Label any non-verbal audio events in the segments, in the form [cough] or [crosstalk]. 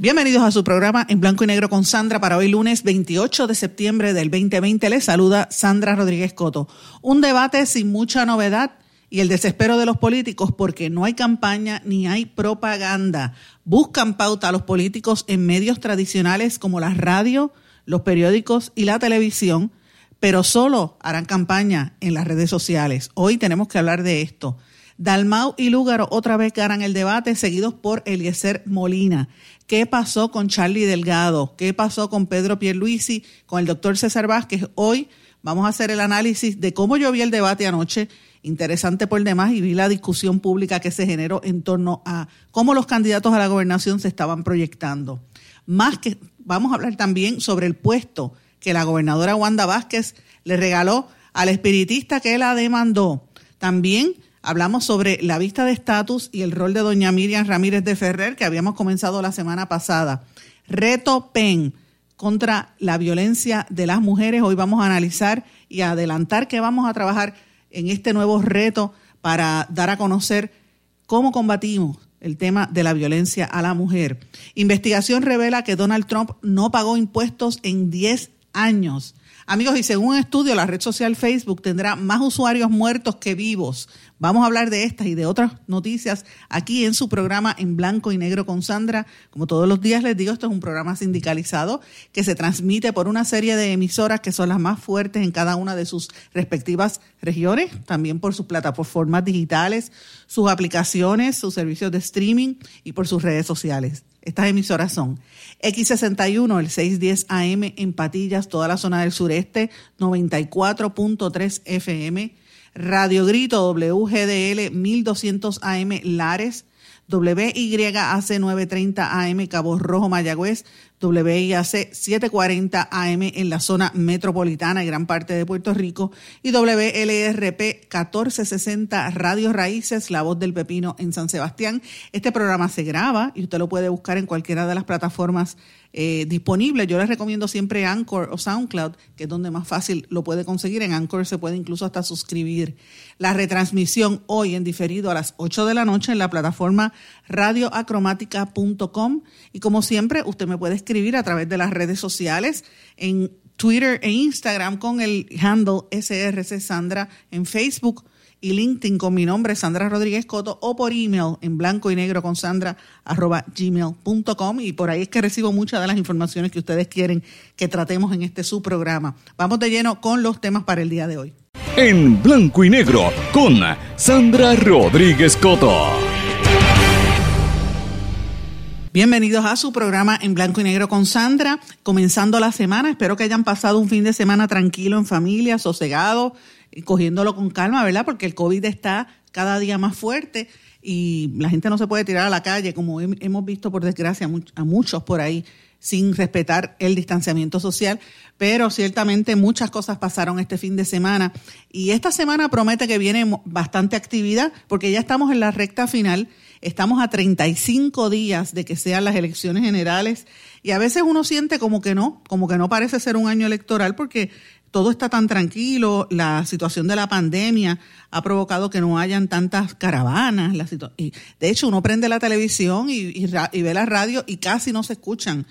Bienvenidos a su programa en blanco y negro con Sandra para hoy lunes 28 de septiembre del 2020. Les saluda Sandra Rodríguez Coto. Un debate sin mucha novedad y el desespero de los políticos porque no hay campaña ni hay propaganda. Buscan pauta a los políticos en medios tradicionales como la radio, los periódicos y la televisión pero solo harán campaña en las redes sociales. Hoy tenemos que hablar de esto. Dalmau y Lúgaro otra vez ganan el debate, seguidos por Eliezer Molina. ¿Qué pasó con Charlie Delgado? ¿Qué pasó con Pedro Pierluisi? Con el doctor César Vázquez. Hoy vamos a hacer el análisis de cómo yo vi el debate anoche, interesante por demás, y vi la discusión pública que se generó en torno a cómo los candidatos a la gobernación se estaban proyectando. Más que vamos a hablar también sobre el puesto que la gobernadora Wanda Vázquez le regaló al espiritista que la demandó. También hablamos sobre la vista de estatus y el rol de doña Miriam Ramírez de Ferrer que habíamos comenzado la semana pasada. Reto PEN contra la violencia de las mujeres. Hoy vamos a analizar y adelantar que vamos a trabajar en este nuevo reto para dar a conocer cómo combatimos el tema de la violencia a la mujer. Investigación revela que Donald Trump no pagó impuestos en 10 años. Amigos, y según un estudio, la red social Facebook tendrá más usuarios muertos que vivos. Vamos a hablar de estas y de otras noticias aquí en su programa en blanco y negro con Sandra. Como todos los días les digo, esto es un programa sindicalizado que se transmite por una serie de emisoras que son las más fuertes en cada una de sus respectivas regiones, también por sus plataformas digitales, sus aplicaciones, sus servicios de streaming y por sus redes sociales. Estas emisoras son X61, el 610 AM en Patillas, toda la zona del sureste, 94.3 FM. Radio Grito WGDL 1200 AM Lares, WYAC 930 AM Cabo Rojo Mayagüez, WIAC 740 AM en la zona metropolitana y gran parte de Puerto Rico y WLRP 1460 Radio Raíces, La Voz del Pepino en San Sebastián. Este programa se graba y usted lo puede buscar en cualquiera de las plataformas eh, disponibles. Yo les recomiendo siempre Anchor o SoundCloud, que es donde más fácil lo puede conseguir. En Anchor se puede incluso hasta suscribir. La retransmisión hoy en diferido a las 8 de la noche en la plataforma radioacromática.com y como siempre usted me puede a través de las redes sociales en Twitter e Instagram con el handle SRC Sandra, en Facebook y LinkedIn con mi nombre, Sandra Rodríguez Coto, o por email en blanco y negro con Sandra arroba gmail.com y por ahí es que recibo muchas de las informaciones que ustedes quieren que tratemos en este su programa. Vamos de lleno con los temas para el día de hoy. En blanco y negro con Sandra Rodríguez Coto. Bienvenidos a su programa en blanco y negro con Sandra, comenzando la semana. Espero que hayan pasado un fin de semana tranquilo en familia, sosegado, y cogiéndolo con calma, ¿verdad? Porque el COVID está cada día más fuerte y la gente no se puede tirar a la calle, como hemos visto por desgracia a muchos por ahí, sin respetar el distanciamiento social. Pero ciertamente muchas cosas pasaron este fin de semana y esta semana promete que viene bastante actividad porque ya estamos en la recta final Estamos a 35 días de que sean las elecciones generales y a veces uno siente como que no, como que no parece ser un año electoral porque todo está tan tranquilo, la situación de la pandemia ha provocado que no hayan tantas caravanas. La de hecho, uno prende la televisión y, ve la radio y casi no se escuchan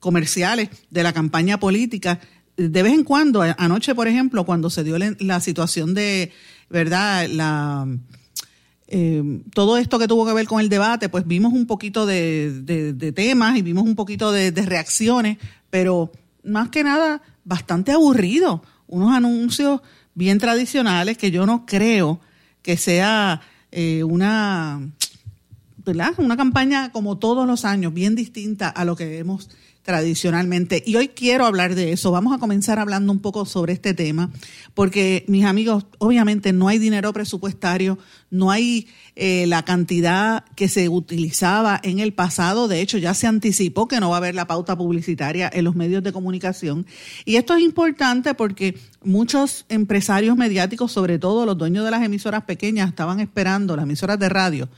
comerciales de la campaña política. De vez en cuando, anoche, por ejemplo, cuando se dio la situación de, ¿verdad? La eh, todo esto que tuvo que ver con el debate, pues vimos un poquito de, temas y vimos un poquito de, reacciones, pero más que nada bastante aburrido. Unos anuncios bien tradicionales que yo no creo que sea eh, una, ¿verdad? una campaña como todos los años, bien distinta a lo que hemos tradicionalmente. Y hoy quiero hablar de eso. Vamos a comenzar hablando un poco sobre este tema, porque mis amigos, obviamente no hay dinero presupuestario, no hay eh, la cantidad que se utilizaba en el pasado. De hecho, ya se anticipó que no va a haber la pauta publicitaria en los medios de comunicación. Y esto es importante porque muchos empresarios mediáticos, sobre todo los dueños de las emisoras pequeñas, estaban esperando, las emisoras de radio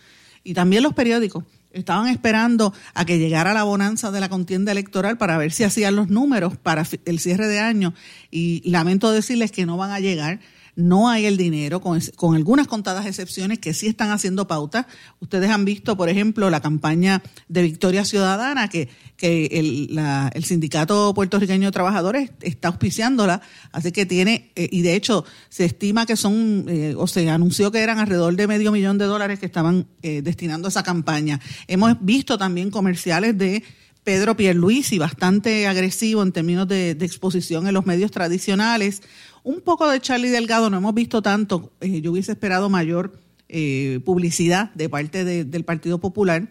y también los periódicos, estaban esperando a que llegara la bonanza de la contienda electoral para ver si hacían los números para el cierre de año. Y lamento decirles que no van a llegar no hay el dinero, con, algunas contadas excepciones que sí están haciendo pautas. Ustedes han visto, por ejemplo, la campaña de Victoria Ciudadana, que, el, Sindicato Puertorriqueño de Trabajadores está auspiciándola, así que tiene, eh, y de hecho se estima que son, eh, o se anunció que eran alrededor de medio millón de dólares que estaban eh, destinando a esa campaña. Hemos visto también comerciales de Pedro Pierluisi, bastante agresivo en términos de, exposición en los medios tradicionales. Un poco de Charlie Delgado, no hemos visto tanto, eh, yo hubiese esperado mayor eh, publicidad de parte del Partido Popular.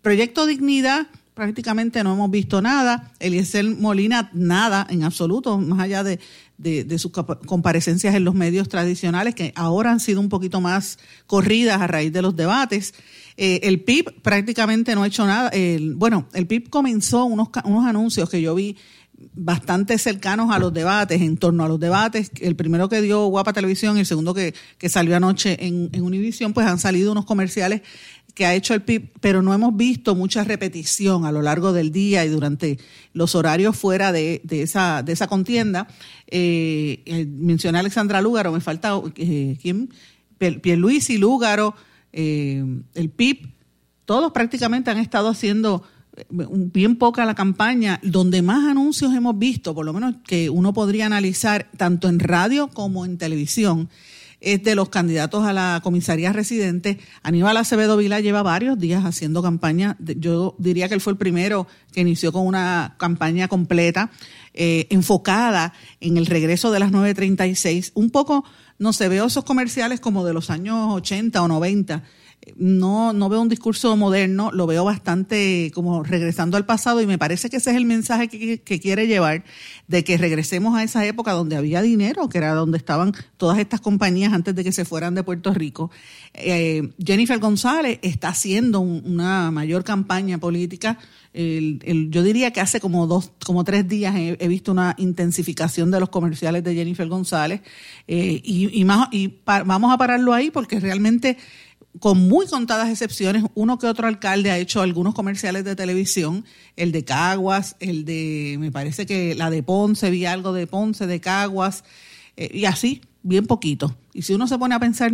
Proyecto Dignidad, prácticamente no hemos visto nada. Eliezer Molina, nada en absoluto, más allá de, sus comparecencias en los medios tradicionales, que ahora han sido un poquito más corridas a raíz de los debates. Eh, el PIB prácticamente no ha hecho nada. bueno, el PIB comenzó unos, unos anuncios que yo vi bastante cercanos a los debates, en torno a los debates. El primero que dio Guapa Televisión y el segundo que, salió anoche en, en Univisión, pues han salido unos comerciales que ha hecho el PIB, pero no hemos visto mucha repetición a lo largo del día y durante los horarios fuera de, de esa, de esa contienda. Eh, eh mencioné a Alexandra Lúgaro, me falta, eh, ¿quién? Pierluisi, Lúgaro, eh, el PIB, todos prácticamente han estado haciendo bien poca la campaña, donde más anuncios hemos visto, por lo menos que uno podría analizar tanto en radio como en televisión, es de los candidatos a la comisaría residente. Aníbal Acevedo Vila lleva varios días haciendo campaña. Yo diría que él fue el primero que inició con una campaña completa, eh, enfocada en el regreso de las 9.36. Un poco, no se veo esos comerciales como de los años 80 o 90 no, no veo un discurso moderno, lo veo bastante como regresando al pasado y me parece que ese es el mensaje que, quiere llevar de que regresemos a esa época donde había dinero, que era donde estaban todas estas compañías antes de que se fueran de Puerto Rico. Eh, Jennifer González está haciendo una mayor campaña política. yo diría que hace como dos, como tres días he, visto una intensificación de los comerciales de Jennifer González eh, y, más, y vamos a pararlo ahí porque realmente con muy contadas excepciones, uno que otro alcalde ha hecho algunos comerciales de televisión, el de Caguas, el de, me parece que la de Ponce, vi algo de Ponce, de Caguas, eh, y así, bien poquito. Y si uno se pone a pensar,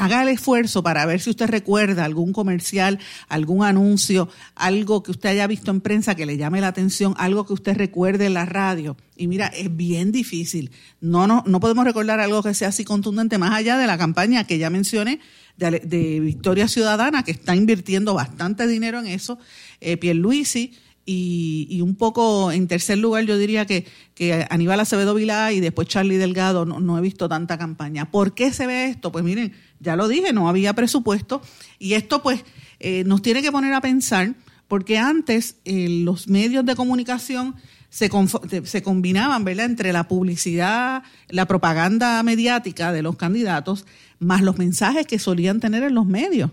haga el esfuerzo para ver si usted recuerda algún comercial, algún anuncio, algo que usted haya visto en prensa que le llame la atención, algo que usted recuerde en la radio. Y mira, es bien difícil. No, no, no podemos recordar algo que sea así contundente, más allá de la campaña que ya mencioné, de, Victoria Ciudadana, que está invirtiendo bastante dinero en eso, eh, Pierluisi, y, y, un poco en tercer lugar yo diría que, que Aníbal Acevedo Vilá y después Charlie Delgado no, he visto tanta campaña. ¿Por qué se ve esto? Pues miren, ya lo dije, no había presupuesto y esto pues eh, nos tiene que poner a pensar porque antes eh, los medios de comunicación se, se combinaban, ¿verdad?, entre la publicidad, la propaganda mediática de los candidatos, más los mensajes que solían tener en los medios.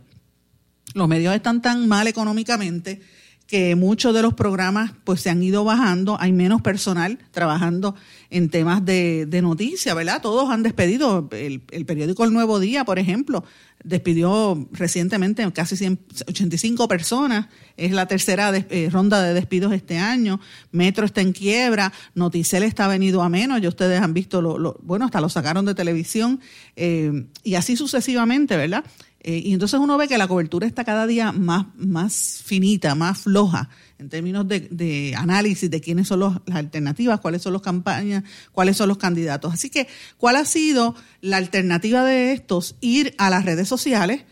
Los medios están tan mal económicamente que muchos de los programas pues se han ido bajando, hay menos personal trabajando en temas de, de noticias, ¿verdad? Todos han despedido, el, periódico El Nuevo Día, por ejemplo, despidió recientemente casi 185 personas, es la tercera eh, ronda de despidos este año, Metro está en quiebra, Noticel está venido a menos, ya ustedes han visto, lo, bueno, hasta lo sacaron de televisión, eh, y así sucesivamente, ¿verdad? Eh, y entonces uno ve que la cobertura está cada día más, más finita, más floja en términos de, análisis de quiénes son las alternativas, cuáles son las campañas, cuáles son los candidatos. Así que, ¿cuál ha sido la alternativa de estos? Ir a las redes sociales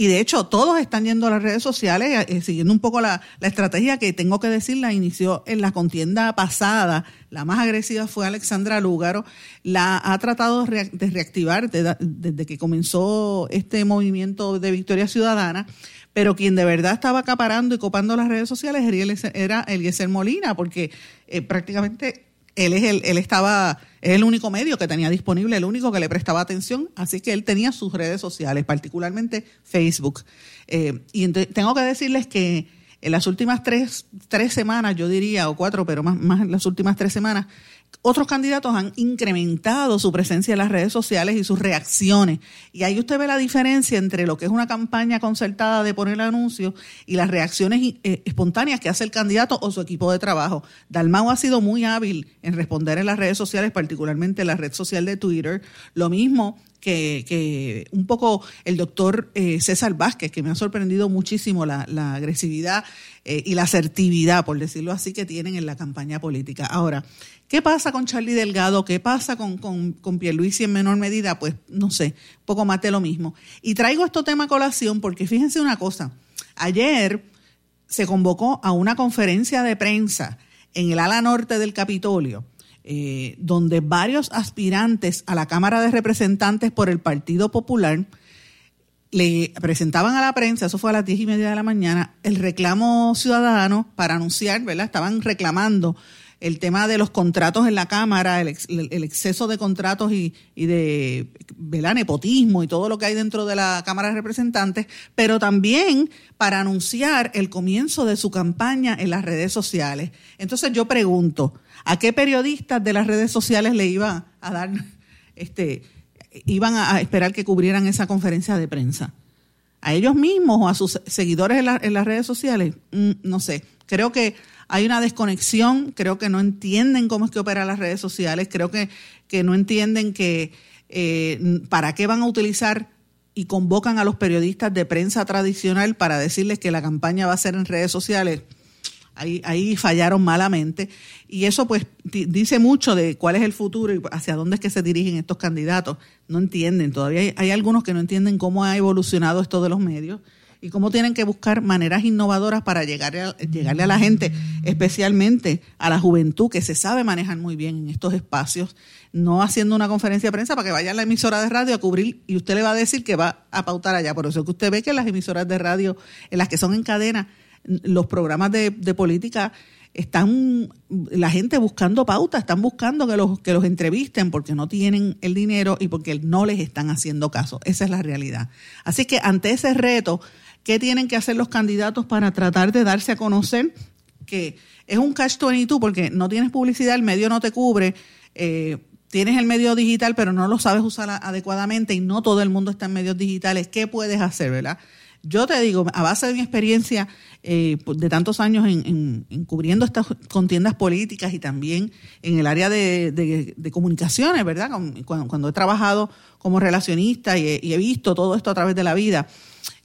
Y de hecho, todos están yendo a las redes sociales, eh, siguiendo un poco la, estrategia que tengo que decir, la inició en la contienda pasada. La más agresiva fue Alexandra Lúgaro. La ha tratado de reactivar desde, que comenzó este movimiento de Victoria Ciudadana pero quien de verdad estaba acaparando y copando las redes sociales era Eliezer Molina, porque eh, prácticamente él es el, él estaba, es el único medio que tenía disponible, el único que le prestaba atención, así que él tenía sus redes sociales, particularmente Facebook. Eh, y tengo que decirles que en las últimas tres, tres semanas, yo diría, o cuatro, pero más, más en las últimas tres semanas, otros candidatos han incrementado su presencia en las redes sociales y sus reacciones. Y ahí usted ve la diferencia entre lo que es una campaña concertada de poner anuncios y las reacciones eh, espontáneas que hace el candidato o su equipo de trabajo. Dalmau ha sido muy hábil en responder en las redes sociales, particularmente en la red social de Twitter. Lo mismo que, un poco el doctor eh, César Vázquez, que me ha sorprendido muchísimo la, agresividad eh, y la asertividad, por decirlo así, que tienen en la campaña política. Ahora, ¿qué pasa con Charlie Delgado? ¿Qué pasa con, con, con Pierluisi en menor medida? Pues no sé, poco más de lo mismo. Y traigo este tema a colación porque fíjense una cosa, ayer se convocó a una conferencia de prensa en el ala norte del Capitolio eh, donde varios aspirantes a la Cámara de Representantes por el Partido Popular le presentaban a la prensa, eso fue a las diez y media de la mañana, el reclamo ciudadano para anunciar, ¿verdad? Estaban reclamando el tema de los contratos en la Cámara, el, exceso de contratos y, de ¿verdad? nepotismo y todo lo que hay dentro de la Cámara de Representantes, pero también para anunciar el comienzo de su campaña en las redes sociales. Entonces yo pregunto, ¿A qué periodistas de las redes sociales le iban a dar, este, iban a esperar que cubrieran esa conferencia de prensa? ¿A ellos mismos o a sus seguidores en, las redes sociales? Mm, no sé. Creo que hay una desconexión, creo que no entienden cómo es que operan las redes sociales, creo que, que no entienden que eh, para qué van a utilizar y convocan a los periodistas de prensa tradicional para decirles que la campaña va a ser en redes sociales Ahí, fallaron malamente. Y eso pues dice mucho de cuál es el futuro y hacia dónde es que se dirigen estos candidatos. No entienden, todavía hay, algunos que no entienden cómo ha evolucionado esto de los medios y cómo tienen que buscar maneras innovadoras para llegarle a la gente, especialmente a la juventud que se sabe manejar muy bien en estos espacios, no haciendo una conferencia de prensa para que vaya a la emisora de radio a cubrir y usted le va a decir que va a pautar allá. Por eso es que usted ve que las emisoras de radio, en las que son en cadena, los programas de, política están la gente buscando pautas, están buscando que los, que los entrevisten porque no tienen el dinero y porque no les están haciendo caso. Esa es la realidad. Así que ante ese reto, ¿qué tienen que hacer los candidatos para tratar de darse a conocer? Que es un catch-22 porque no tienes publicidad, el medio no te cubre. Eh, tienes el medio digital, pero no lo sabes usar adecuadamente y no todo el mundo está en medios digitales. ¿Qué puedes hacer, verdad? Yo te digo, a base de mi experiencia eh, de tantos años en, cubriendo estas contiendas políticas y también en el área de, comunicaciones, ¿verdad? Cuando, he trabajado como relacionista y he, visto todo esto a través de la vida,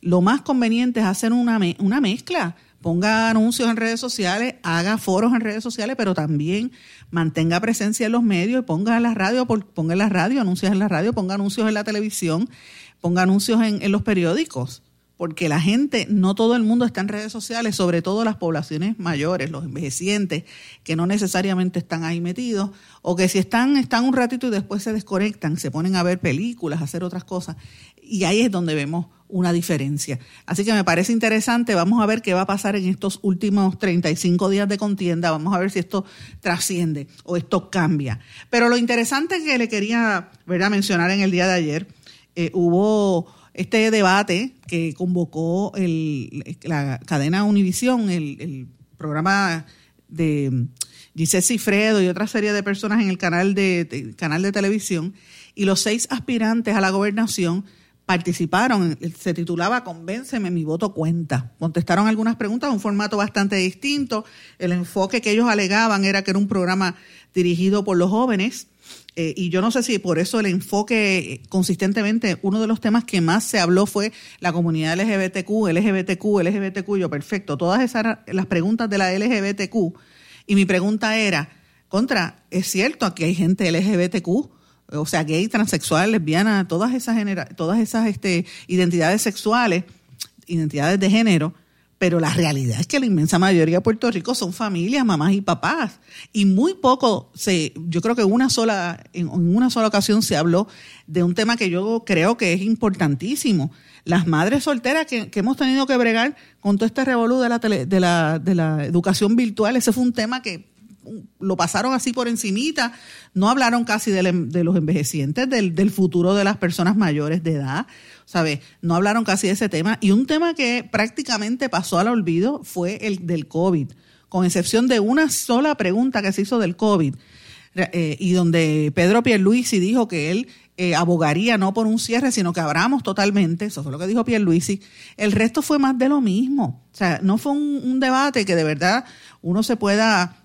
lo más conveniente es hacer una, una mezcla. Ponga anuncios en redes sociales, haga foros en redes sociales, pero también mantenga presencia en los medios y ponga en la radio, ponga en la radio, anuncios en la radio, ponga anuncios en la televisión, ponga anuncios en los periódicos porque la gente, no todo el mundo está en redes sociales, sobre todo las poblaciones mayores, los envejecientes, que no necesariamente están ahí metidos, o que si están, están un ratito y después se desconectan, se ponen a ver películas, a hacer otras cosas, y ahí es donde vemos una diferencia. Así que me parece interesante, vamos a ver qué va a pasar en estos últimos 35 días de contienda, vamos a ver si esto trasciende o esto cambia. Pero lo interesante que le quería ¿verdad? mencionar en el día de ayer, eh, hubo este debate que convocó la cadena Univisión, el, programa de Giselle Cifredo y otra serie de personas en el canal de, canal de televisión, y los seis aspirantes a la gobernación participaron, se titulaba Convénceme, mi voto cuenta. Contestaron algunas preguntas, un formato bastante distinto. El enfoque que ellos alegaban era que era un programa dirigido por los jóvenes eh, y yo no sé si por eso el enfoque consistentemente, uno de los temas que más se habló fue la comunidad LGBTQ, LGBTQ, LGBTQ, yo perfecto, todas esas las preguntas de la LGBTQ. Y mi pregunta era, contra, ¿es cierto aquí hay gente LGBTQ? O sea, gay, transexual, lesbiana, todas esas, genera todas esas este, identidades sexuales identidades de género, pero la realidad es que la inmensa mayoría de Puerto Rico son familias, mamás y papás. Y muy poco, se, yo creo que una sola, en una sola ocasión se habló de un tema que yo creo que es importantísimo. Las madres solteras que, hemos tenido que bregar con todo este revolú de la, de, la, de la educación virtual, ese fue un tema que lo pasaron así por encimita, no hablaron casi de, los envejecientes, del, del, futuro de las personas mayores de edad, ¿sabes? No hablaron casi de ese tema. Y un tema que prácticamente pasó al olvido fue el del COVID, con excepción de una sola pregunta que se hizo del COVID, eh, y donde Pedro Pierluisi dijo que él eh, abogaría no por un cierre, sino que abramos totalmente, eso fue lo que dijo Pierluisi, el resto fue más de lo mismo. O sea, no fue un debate que de verdad uno se pueda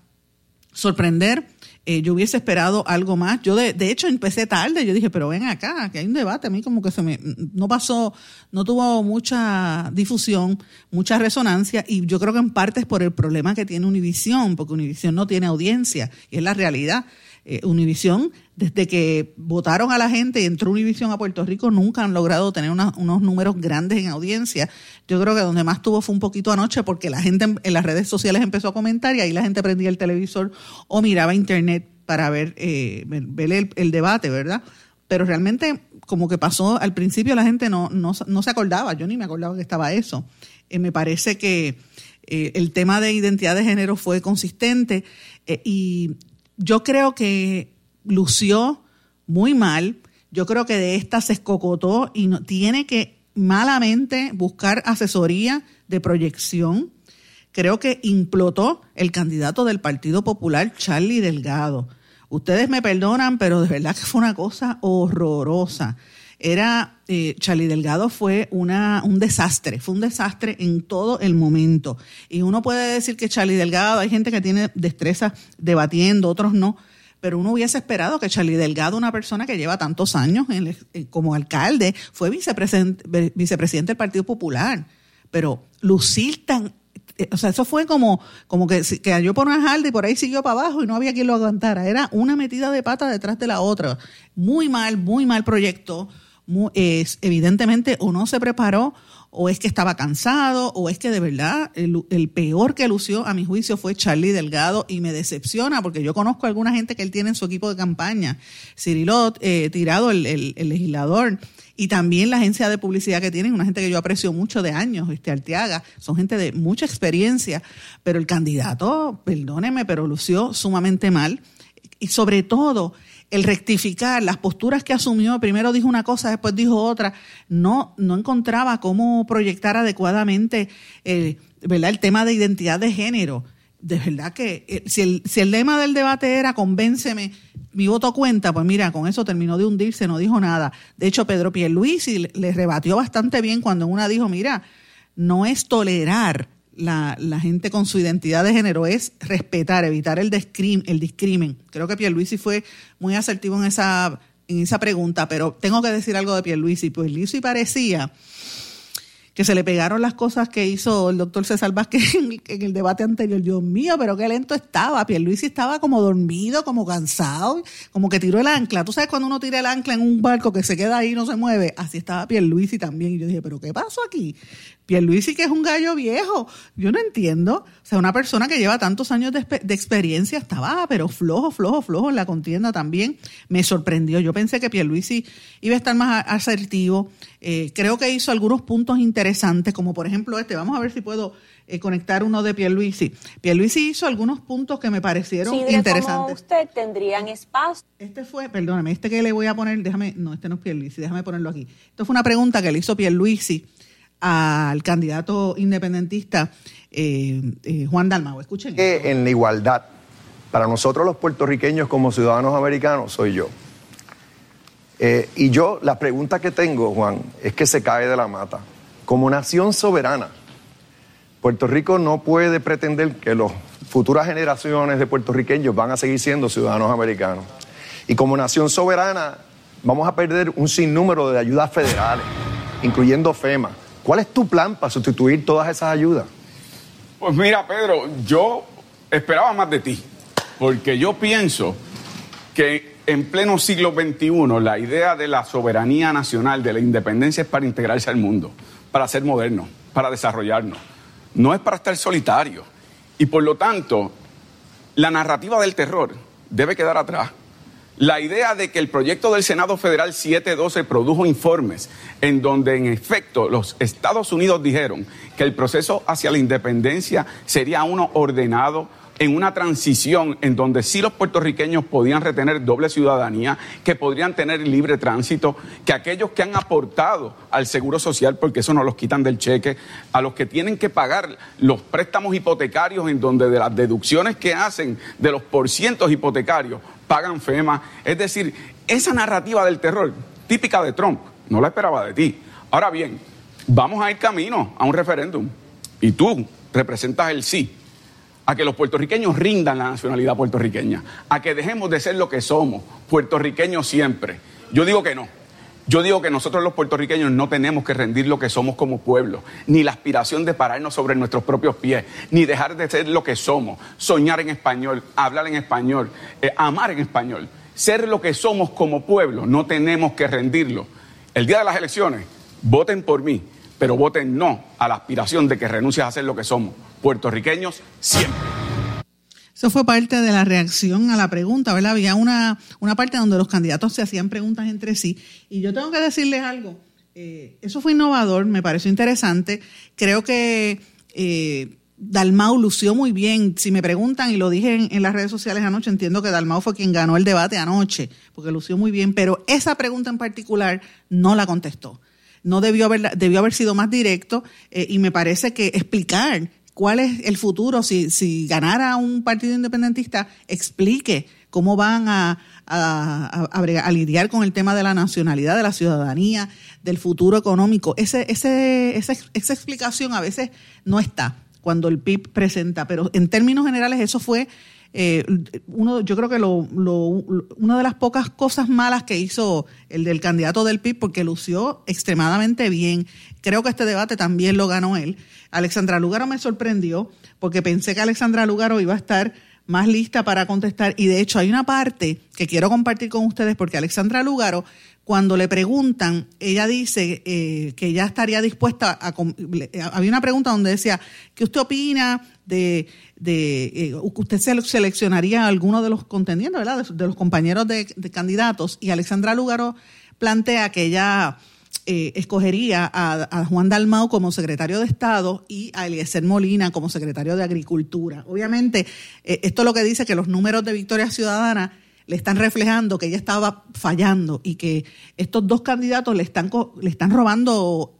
sorprender. Eh, yo hubiese esperado algo más. Yo, de, de, hecho, empecé tarde. Yo dije, pero ven acá, que hay un debate. A mí como que se me... No pasó, no tuvo mucha difusión, mucha resonancia. Y yo creo que en parte es por el problema que tiene Univisión, porque Univisión no tiene audiencia. Y es la realidad. Eh, Univisión, desde que votaron a la gente y entró Univisión a Puerto Rico, nunca han logrado tener unos números grandes en audiencia. Yo creo que donde más tuvo fue un poquito anoche porque la gente en, las redes sociales empezó a comentar y ahí la gente prendía el televisor o miraba internet para ver, eh, ver el, debate, ¿verdad? Pero realmente como que pasó al principio la gente no, no, se acordaba, yo ni me acordaba que estaba eso. Eh, me parece que el tema de identidad de género fue consistente y yo creo que lució muy mal. Yo creo que de esta se escocotó y tiene que malamente buscar asesoría de proyección. Creo que implotó el candidato del Partido Popular, Charlie Delgado. Ustedes me perdonan, pero de verdad que fue una cosa horrorosa. Era, eh, Charlie Delgado fue una, un desastre, fue un desastre en todo el momento. Y uno puede decir que Charlie Delgado, hay gente que tiene destreza debatiendo, otros no, pero uno hubiese esperado que Charlie Delgado, una persona que lleva tantos años eh, como alcalde, fue vicepresidente, vicepresidente del Partido Popular. Pero lucir tan eh, o sea, eso fue como, como que cayó por una jalda y por ahí siguió para abajo y no había quien lo aguantara. Era una metida de pata detrás de la otra. Muy mal, muy mal proyecto es, evidentemente o no se preparó o es que estaba cansado o es que de verdad el, peor que lució a mi juicio fue Charlie Delgado y me decepciona porque yo conozco a alguna gente que él tiene en su equipo de campaña, Cirilot, eh, Tirado, el, legislador, y también la agencia de publicidad que tienen, una gente que yo aprecio mucho de años, este Arteaga, son gente de mucha experiencia, pero el candidato, perdóneme, pero lució sumamente mal. Y sobre todo el rectificar las posturas que asumió, primero dijo una cosa, después dijo otra, no, no encontraba cómo proyectar adecuadamente el, ¿verdad? el tema de identidad de género. De verdad que eh, si el, si el lema del debate era convénceme, mi voto cuenta, pues mira, con eso terminó de hundirse, no dijo nada. De hecho, Pedro Pierluisi le rebatió bastante bien cuando una dijo, mira, no es tolerar la, gente con su identidad de género es respetar, evitar el, el discrimen. Creo que Pierluisi fue muy asertivo en esa, en esa pregunta, pero tengo que decir algo de Pierluisi. Pierluisi parecía que se le pegaron las cosas que hizo el doctor César Vázquez [laughs] en, el debate anterior. Dios mío, pero qué lento estaba. Pierluisi estaba como dormido, como cansado, como que tiró el ancla. Tú sabes cuando uno tira el ancla en un barco que se queda ahí y no se mueve. Así estaba Pierluisi también. Y yo dije, pero ¿qué pasó aquí? Pierluisi que es un gallo viejo. Yo no entiendo. O sea, una persona que lleva tantos años de, experiencia estaba, pero flojo, flojo, flojo en la contienda también. Me sorprendió. Yo pensé que Pierluisi iba a estar más asertivo. Eh, creo que hizo algunos puntos interesantes, como por ejemplo este. Vamos a ver si puedo eh, conectar uno de Pierluisi. Pierluisi hizo algunos puntos que me parecieron sí, interesantes. usted tendrían espacio. Este fue, perdóname, este que le voy a poner, déjame, no, este no es Pierluisi, déjame ponerlo aquí. Esto fue una pregunta que le hizo Pierluisi al candidato independentista eh, eh, Juan Dalmau. Escuchen. Que en la igualdad, para nosotros los puertorriqueños como ciudadanos americanos, soy yo. Eh, y yo, la pregunta que tengo, Juan, es que se cae de la mata. Como nación soberana, Puerto Rico no puede pretender que las futuras generaciones de puertorriqueños van a seguir siendo ciudadanos americanos. Y como nación soberana, vamos a perder un sinnúmero de ayudas federales, incluyendo FEMA ¿Cuál es tu plan para sustituir todas esas ayudas? Pues mira, Pedro, yo esperaba más de ti, porque yo pienso que en pleno siglo XXI la idea de la soberanía nacional, de la independencia, es para integrarse al mundo, para ser moderno, para desarrollarnos, no es para estar solitario. Y por lo tanto, la narrativa del terror debe quedar atrás. La idea de que el proyecto del Senado Federal 712 produjo informes en donde en efecto los Estados Unidos dijeron que el proceso hacia la independencia sería uno ordenado, en una transición en donde sí los puertorriqueños podían retener doble ciudadanía, que podrían tener libre tránsito, que aquellos que han aportado al seguro social, porque eso no los quitan del cheque, a los que tienen que pagar los préstamos hipotecarios en donde de las deducciones que hacen de los porcientos hipotecarios pagan FEMA. Es decir, esa narrativa del terror, típica de Trump, no la esperaba de ti. Ahora bien, vamos a ir camino a un referéndum y tú representas el sí a que los puertorriqueños rindan la nacionalidad puertorriqueña, a que dejemos de ser lo que somos, puertorriqueños siempre. Yo digo que no. Yo digo que nosotros los puertorriqueños no tenemos que rendir lo que somos como pueblo, ni la aspiración de pararnos sobre nuestros propios pies, ni dejar de ser lo que somos, soñar en español, hablar en español, eh, amar en español. Ser lo que somos como pueblo, no tenemos que rendirlo. El día de las elecciones, voten por mí, pero voten no a la aspiración de que renuncies a ser lo que somos puertorriqueños siempre. Eso fue parte de la reacción a la pregunta, ¿verdad? Había una, una parte donde los candidatos se hacían preguntas entre sí. Y yo tengo que decirles algo. Eh, eso fue innovador, me pareció interesante. Creo que eh, Dalmau lució muy bien. Si me preguntan, y lo dije en, en, las redes sociales anoche, entiendo que Dalmau fue quien ganó el debate anoche, porque lució muy bien, pero esa pregunta en particular no la contestó. No debió haber, debió haber sido más directo eh, y me parece que explicar cuál es el futuro, si, si ganara un partido independentista, explique cómo van a, a, lidiar con el tema de la nacionalidad, de la ciudadanía, del futuro económico. Ese, ese, esa, esa explicación a veces no está cuando el PIB presenta, pero en términos generales eso fue eh, uno, yo creo que lo, una de las pocas cosas malas que hizo el del candidato del PIB, porque lució extremadamente bien. Creo que este debate también lo ganó él. Alexandra Lugaro me sorprendió, porque pensé que Alexandra Lugaro iba a estar más lista para contestar. Y de hecho hay una parte que quiero compartir con ustedes, porque Alexandra Lugaro, cuando le preguntan, ella dice eh, que ya estaría dispuesta a... Había una pregunta donde decía, ¿qué usted opina de de eh, usted seleccionaría a alguno de los contendientes, ¿verdad? De, los compañeros de, candidatos. Y Alexandra Lugaro plantea que ella eh, escogería a, Juan Dalmau como secretario de Estado y a Eliezer Molina como secretario de Agricultura. Obviamente, eh, esto es lo que dice que los números de Victoria Ciudadana le están reflejando que ella estaba fallando y que estos dos candidatos le están, le están robando,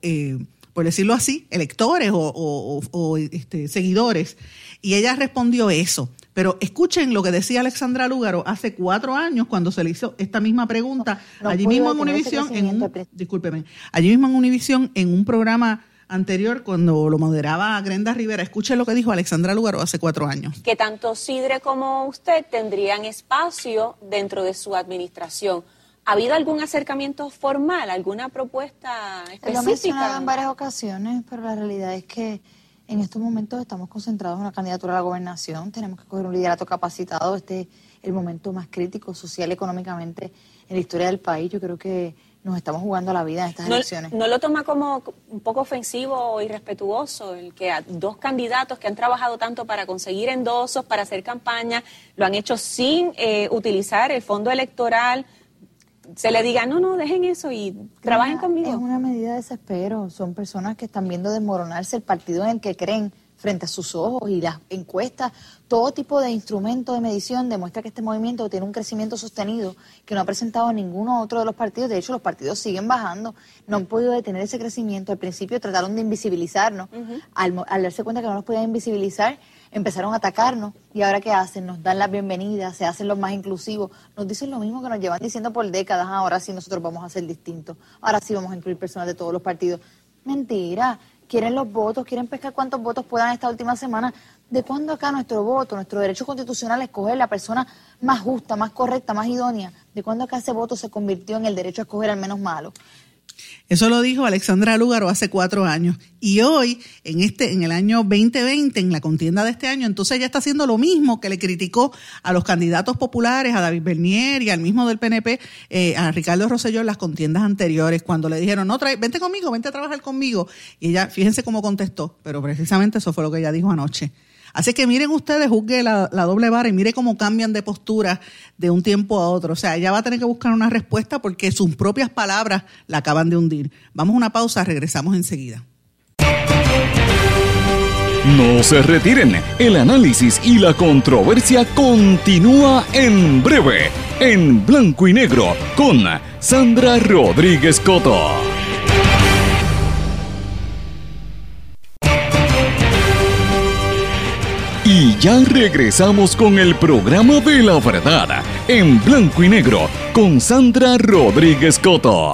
por decirlo así, electores o, este, seguidores. Y ella respondió eso. Pero escuchen lo que decía Alexandra Lúgaro hace cuatro años cuando se le hizo esta misma pregunta, allí mismo en Univisión, en un, discúlpeme, allí mismo en Univisión, en un programa anterior cuando lo moderaba Grenda Rivera. Escuchen lo que dijo Alexandra Lugaro hace cuatro años. Que tanto Sidre como usted tendrían espacio dentro de su administración. ¿Ha habido algún acercamiento formal, alguna propuesta específica? Lo he mencionado en varias ocasiones, pero la realidad es que en estos momentos estamos concentrados en una candidatura a la gobernación, tenemos que coger un liderato capacitado, este es el momento más crítico social, económicamente en la historia del país. Yo creo que nos estamos jugando la vida en estas elecciones. ¿No lo toma como un poco ofensivo o irrespetuoso el que a dos candidatos que han trabajado tanto para conseguir endosos, para hacer campaña, lo han hecho sin eh, utilizar el fondo electoral? se le diga, no, no, dejen eso y trabajen conmigo. Es una medida de desespero. Son personas que están viendo desmoronarse el partido en el que creen frente a sus ojos y las encuestas, todo tipo de instrumento de medición demuestra que este movimiento tiene un crecimiento sostenido que no ha presentado ninguno otro de los partidos. De hecho, los partidos siguen bajando, no han podido detener ese crecimiento. Al principio trataron de invisibilizarnos, al, al darse cuenta que no los podían invisibilizar, empezaron a atacarnos. Y ahora qué hacen, nos dan la bienvenida, se hacen los más inclusivos, nos dicen lo mismo que nos llevan diciendo por décadas, ahora sí nosotros vamos a ser distintos, ahora sí vamos a incluir personas de todos los partidos. Mentira, quieren los votos, quieren pescar cuántos votos puedan esta última semana. ¿De cuándo acá nuestro voto, nuestro derecho constitucional a escoger la persona más justa, más correcta, más idónea? ¿De cuándo acá ese voto se convirtió en el derecho a escoger al menos malo? Eso lo dijo Alexandra Lúgaro hace cuatro años. Y hoy, en este, en el año 2020, en la contienda de este año, entonces ella está haciendo lo mismo que le criticó a los candidatos populares, a David Bernier y al mismo del PNP, eh, a Ricardo Rosselló en las contiendas anteriores, cuando le dijeron, no, trae, vente conmigo, vente a trabajar conmigo. Y ella, fíjense cómo contestó, pero precisamente eso fue lo que ella dijo anoche. Así que miren ustedes, juzgue la, doble vara y mire cómo cambian de postura de un tiempo a otro. O sea, ella va a tener que buscar una respuesta porque sus propias palabras la acaban de hundir. Vamos a una pausa, regresamos enseguida. No se retiren, el análisis y la controversia continúa en breve, en blanco y negro, con Sandra Rodríguez Coto. Y ya regresamos con el programa de la verdad, en blanco y negro, con Sandra Rodríguez Coto.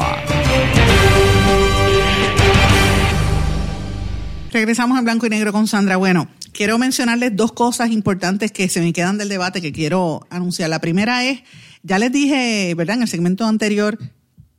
Regresamos en blanco y negro con Sandra. Bueno, quiero mencionarles dos cosas importantes que se me quedan del debate que quiero anunciar. La primera es, ya les dije, ¿verdad? En el segmento anterior,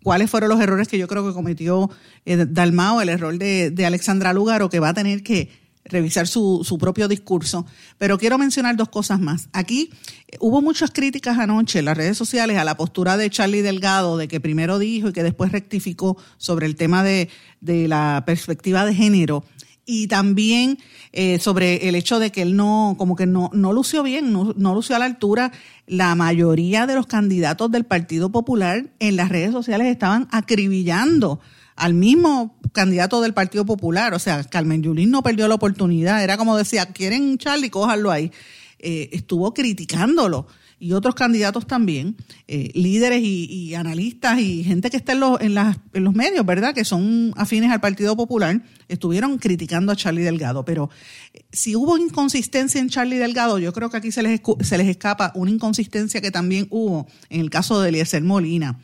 cuáles fueron los errores que yo creo que cometió eh, Dalmao, el error de, de Alexandra Lugaro, que va a tener que revisar su, su, propio discurso. Pero quiero mencionar dos cosas más. Aquí eh, hubo muchas críticas anoche en las redes sociales a la postura de Charlie Delgado, de que primero dijo y que después rectificó sobre el tema de, de la perspectiva de género. Y también eh, sobre el hecho de que él no, como que no, no lució bien, no, no lució a la altura. La mayoría de los candidatos del Partido Popular en las redes sociales estaban acribillando al mismo candidato del Partido Popular. O sea, Carmen Yulín no perdió la oportunidad. Era como decía, quieren Charlie, cójanlo ahí. Eh, estuvo criticándolo. Y otros candidatos también, eh, líderes y, analistas y gente que está en los, en, las, en los medios, ¿verdad? Que son afines al Partido Popular, estuvieron criticando a Charlie Delgado. Pero eh, si hubo inconsistencia en Charlie Delgado, yo creo que aquí se les, se les escapa una inconsistencia que también hubo en el caso de Eliezer Molina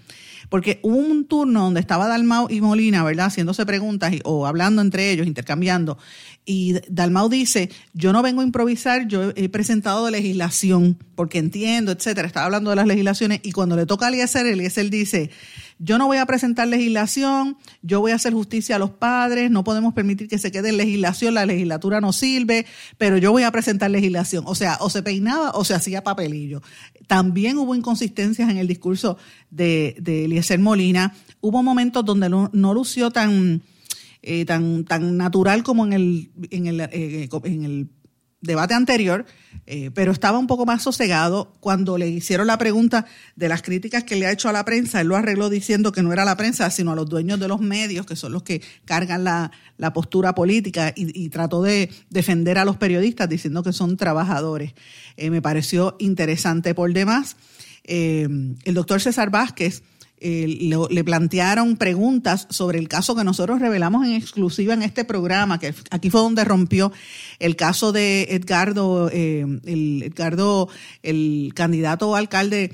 porque hubo un turno donde estaba Dalmau y Molina, ¿verdad?, haciéndose preguntas o hablando entre ellos, intercambiando, y Dalmau dice, yo no vengo a improvisar, yo he presentado legislación, porque entiendo, etcétera, estaba hablando de las legislaciones, y cuando le toca a Eliezer, Eliezer dice, yo no voy a presentar legislación, yo voy a hacer justicia a los padres, no podemos permitir que se quede en legislación, la legislatura no sirve, pero yo voy a presentar legislación. O sea, o se peinaba o se hacía papelillo. También hubo inconsistencias en el discurso de, de Eliezer Molina. Hubo momentos donde no, lució tan, eh, tan, tan natural como en el, en el, eh, en el debate anterior, eh, pero estaba un poco más sosegado cuando le hicieron la pregunta de las críticas que le ha hecho a la prensa. Él lo arregló diciendo que no era la prensa, sino a los dueños de los medios, que son los que cargan la, postura política, y, trató de defender a los periodistas diciendo que son trabajadores. Eh, me pareció interesante por demás. Eh, el doctor César Vázquez eh, le, plantearon preguntas sobre el caso que nosotros revelamos en exclusiva en este programa, que aquí fue donde rompió el caso de Edgardo, eh, el Edgardo, el candidato alcalde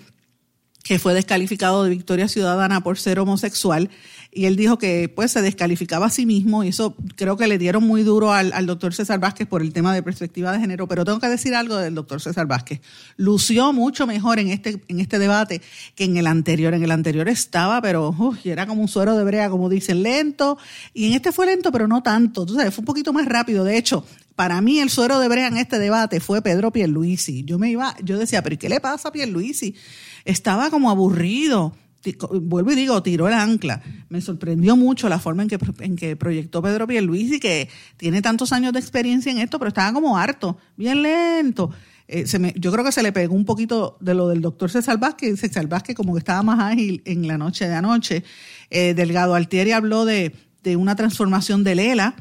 que fue descalificado de Victoria Ciudadana por ser homosexual y él dijo que pues se descalificaba a sí mismo y eso creo que le dieron muy duro al, doctor César Vázquez por el tema de perspectiva de género, pero tengo que decir algo del doctor César Vázquez. Lució mucho mejor en este, en este debate que en el anterior. En el anterior estaba, pero era como un suero de brea, como dicen, lento, y en este fue lento, pero no tanto. Entonces fue un poquito más rápido. De hecho, para mí el suero de brea en este debate fue Pedro Pierluisi. Yo me iba, yo decía, pero ¿qué le pasa a Pierluisi? estaba como aburrido. Vuelvo y digo, tiró el ancla. Me sorprendió mucho la forma en que, en que proyectó Pedro Pierluisi, que tiene tantos años de experiencia en esto, pero estaba como harto, bien lento. Eh, yo creo que se le pegó un poquito de lo del doctor César Vázquez. César Vázquez como que estaba más ágil en la noche de anoche. Eh, Delgado Altieri habló de, de una transformación de Lela,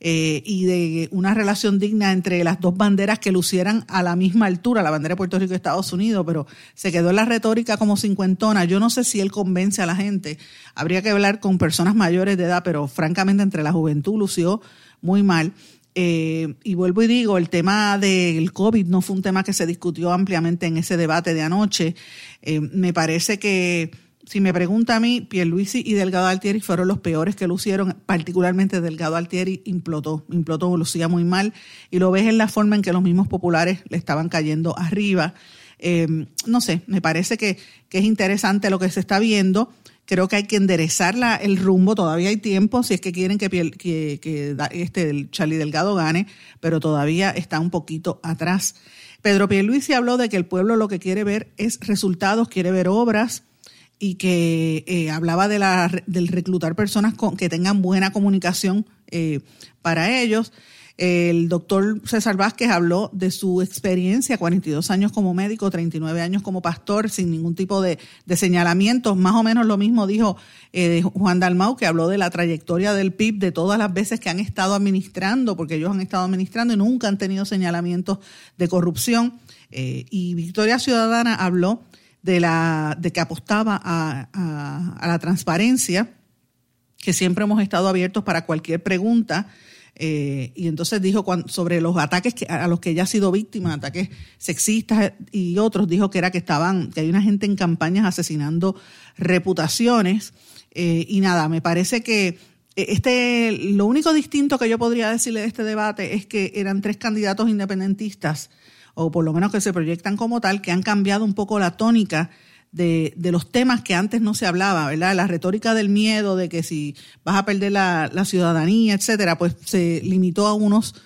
eh, y de una relación digna entre las dos banderas que lucieran a la misma altura, la bandera de Puerto Rico y Estados Unidos, pero se quedó en la retórica como cincuentona. Yo no sé si él convence a la gente. Habría que hablar con personas mayores de edad, pero francamente entre la juventud lució muy mal. Eh, y vuelvo y digo, el tema del COVID no fue un tema que se discutió ampliamente en ese debate de anoche. Eh, me parece que si me pregunta a mí, Pierluisi y Delgado Altieri fueron los peores que lucieron, particularmente Delgado Altieri implotó, implotó, lucía muy mal, y lo ves en la forma en que los mismos populares le estaban cayendo arriba. Eh, no sé, me parece que, que, es interesante lo que se está viendo. Creo que hay que enderezar el rumbo, todavía hay tiempo si es que quieren que, que, que este, el Charlie Delgado gane, pero todavía está un poquito atrás. Pedro Pierluisi habló de que el pueblo lo que quiere ver es resultados, quiere ver obras y que eh, hablaba de la, del reclutar personas con, que tengan buena comunicación eh, para ellos. El doctor César Vázquez habló de su experiencia, 42 años como médico, 39 años como pastor, sin ningún tipo de, de señalamientos. Más o menos lo mismo dijo eh, Juan Dalmau, que habló de la trayectoria del PIB, de todas las veces que han estado administrando, porque ellos han estado administrando y nunca han tenido señalamientos de corrupción. Y Victoria Ciudadana habló de, la, de que apostaba a, a la transparencia, que siempre hemos estado abiertos para cualquier pregunta eh, y entonces dijo sobre los ataques a los que ella ha sido víctima, ataques sexistas y otros, dijo que era que estaban, que hay una gente en campañas asesinando reputaciones. Eh, y nada, me parece que este, lo único distinto que yo podría decirle de este debate es que eran tres candidatos independentistas, o por lo menos que se proyectan como tal, que han cambiado un poco la tónica de, de, los temas que antes no se hablaba, ¿verdad? La retórica del miedo, de que si vas a perder la, la ciudadanía, etcétera, pues se limitó a unos,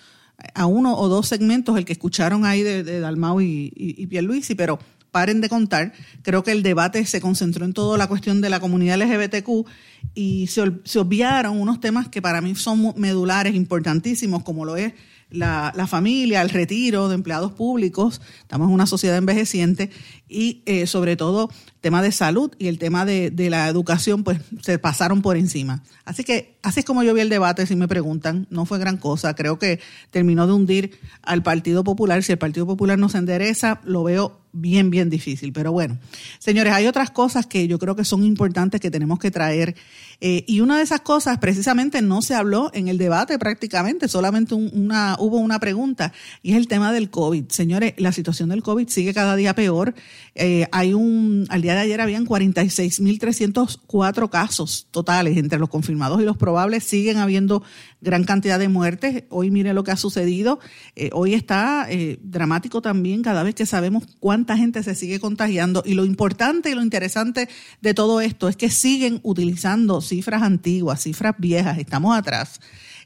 a uno o dos segmentos, el que escucharon ahí de, Dalmau y, y, y Pierluisi, pero paren de contar. Creo que el debate se concentró en toda la cuestión de la comunidad LGBTQ y se, se obviaron unos temas que para mí son medulares, importantísimos, como lo es la, la, familia, el retiro de empleados públicos, estamos en una sociedad envejeciente y eh, sobre todo tema de salud y el tema de, de, la educación, pues se pasaron por encima. Así que así es como yo vi el debate, si me preguntan, no fue gran cosa, creo que terminó de hundir al Partido Popular, si el Partido Popular no se endereza, lo veo bien, bien difícil. Pero bueno, señores, hay otras cosas que yo creo que son importantes que tenemos que traer eh, y una de esas cosas precisamente no se habló en el debate prácticamente, solamente una, hubo una pregunta y es el tema del COVID. Señores, la situación del COVID sigue cada día peor. Eh, hay un, de ayer habían 46.304 casos totales entre los confirmados y los probables. Siguen habiendo gran cantidad de muertes. Hoy mire lo que ha sucedido. Eh, hoy está eh, dramático también cada vez que sabemos cuánta gente se sigue contagiando. Y lo importante y lo interesante de todo esto es que siguen utilizando cifras antiguas, cifras viejas, estamos atrás,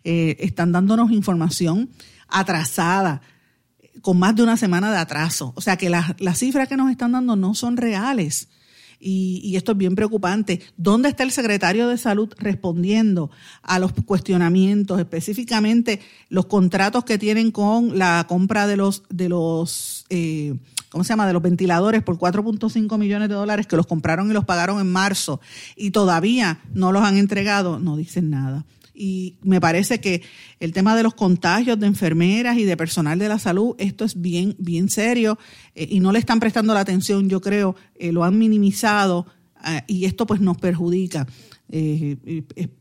eh, están dándonos información atrasada, con más de una semana de atraso. O sea que las, las cifras que nos están dando no son reales. Y, y, esto es bien preocupante. ¿Dónde está el secretario de Salud respondiendo a los cuestionamientos, específicamente los contratos que tienen con la compra de los, de los eh, ¿cómo se llama?, de los ventiladores por 4.5 millones de dólares que los compraron y los pagaron en marzo y todavía no los han entregado? No dicen nada y me parece que el tema de los contagios de enfermeras y de personal de la salud, esto es bien, bien serio eh, y no le están prestando la atención, yo creo, eh, lo han minimizado eh, y esto pues nos perjudica.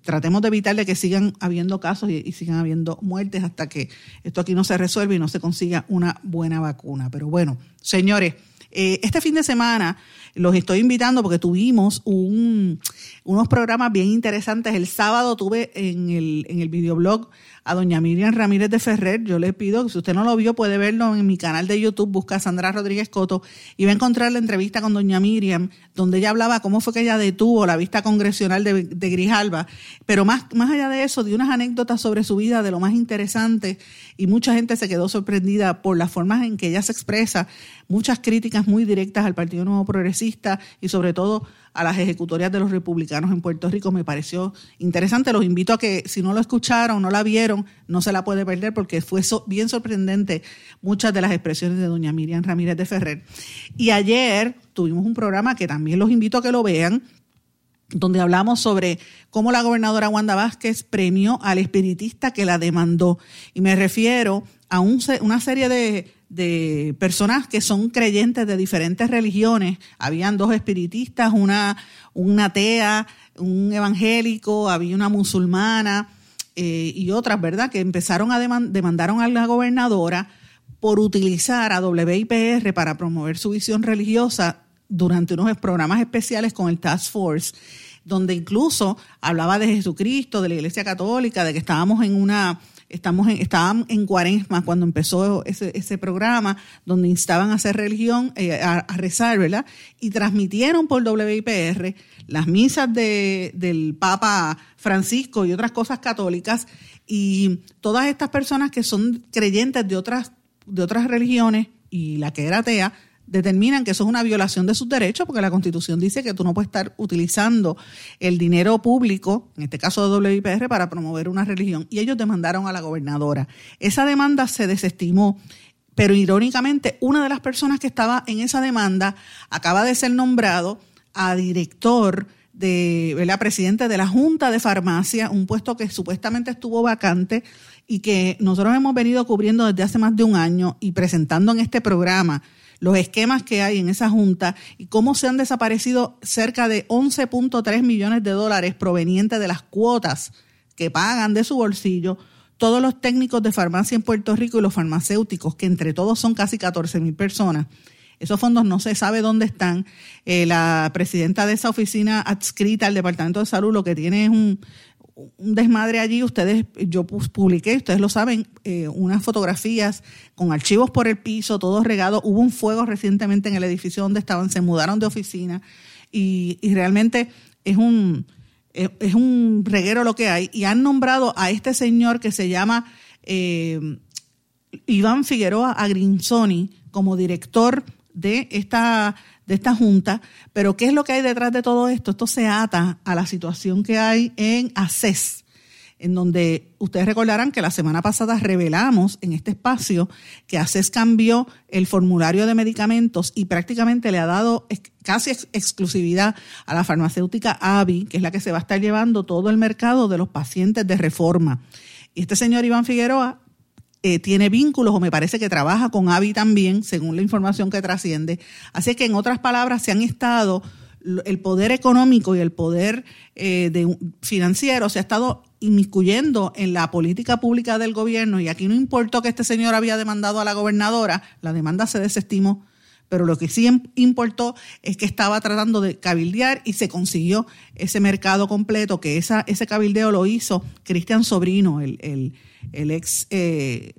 tratemos de evitar de que sigan habiendo casos y, y, sigan habiendo muertes hasta que esto aquí no se resuelve y no se consiga una buena vacuna. Pero bueno, señores, este fin de semana los estoy invitando porque tuvimos un, unos programas bien interesantes. El sábado tuve en el, en el videoblog a doña Miriam Ramírez de Ferrer. Yo le pido si usted no lo vio puede verlo en mi canal de YouTube, busca Sandra Rodríguez Coto y va a encontrar la entrevista con doña Miriam, donde ella hablaba cómo fue que ella detuvo la vista congresional de, de Grijalba. Pero más, más allá de eso, dio unas anécdotas sobre su vida de lo más interesante y mucha gente se quedó sorprendida por las formas en que ella se expresa, muchas críticas muy directas al Partido Nuevo Progresista y sobre todo a las ejecutorias de los republicanos en Puerto Rico. Me pareció interesante. Los invito a que si no lo escucharon, no la vieron, no se la puede perder porque fue bien sorprendente muchas de las expresiones de doña Miriam Ramírez de Ferrer. Y ayer tuvimos un programa que también los invito a que lo vean, donde hablamos sobre cómo la gobernadora Wanda Vázquez premió al espiritista que la demandó. Y me refiero a un, una serie de, de, personas que son creyentes de diferentes religiones. Habían dos espiritistas, una, una atea, un evangélico, había una musulmana eh, y otras, ¿verdad? Que empezaron a demandar demandaron a la gobernadora por utilizar a WIPR para promover su visión religiosa durante unos programas especiales con el Task Force, donde incluso hablaba de Jesucristo, de la Iglesia Católica, de que estábamos en una estamos en, estaban en cuaresma cuando empezó ese, ese programa donde instaban a hacer religión, eh, a, rezar, ¿verdad? Y transmitieron por WIPR las misas de, del Papa Francisco y otras cosas católicas y todas estas personas que son creyentes de otras, de otras religiones y la que era atea, determinan que eso es una violación de sus derechos porque la Constitución dice que tú no puedes estar utilizando el dinero público, en este caso de WIPR, para promover una religión. Y ellos demandaron a la gobernadora. Esa demanda se desestimó. Pero irónicamente, una de las personas que estaba en esa demanda acaba de ser nombrado a director de, ¿verdad? presidente de la Junta de Farmacia, un puesto que supuestamente estuvo vacante y que nosotros hemos venido cubriendo desde hace más de un año y presentando en este programa los esquemas que hay en esa junta y cómo se han desaparecido cerca de 11.3 millones de dólares provenientes de las cuotas que pagan de su bolsillo todos los técnicos de farmacia en Puerto Rico y los farmacéuticos, que entre todos son casi 14 mil personas. Esos fondos no se sabe dónde están. Eh, la presidenta de esa oficina adscrita al Departamento de Salud lo que tiene es un, un desmadre allí. Ustedes, yo publiqué, ustedes lo saben, eh, unas fotografías con archivos por el piso, todo regado. Hubo un fuego recientemente en el edificio donde estaban, se mudaron de oficina y, realmente es un, es, un reguero lo que hay. Y han nombrado a este señor que se llama eh, Iván Figueroa Agrinsoni como director de esta de esta junta, pero ¿qué es lo que hay detrás de todo esto? Esto se ata a la situación que hay en ACES, en donde ustedes recordarán que la semana pasada revelamos en este espacio que ACES cambió el formulario de medicamentos y prácticamente le ha dado casi exclusividad a la farmacéutica AVI, que es la que se va a estar llevando todo el mercado de los pacientes de reforma. Y este señor Iván Figueroa eh, tiene vínculos o me parece que trabaja con AVI también, según la información que trasciende. Así que en otras palabras, se han estado, el poder económico y el poder eh, de, financiero se ha estado inmiscuyendo en la política pública del gobierno y aquí no importó que este señor había demandado a la gobernadora, la demanda se desestimó, pero lo que sí importó es que estaba tratando de cabildear y se consiguió ese mercado completo, que esa, ese cabildeo lo hizo Cristian Sobrino, el, el el ex eh,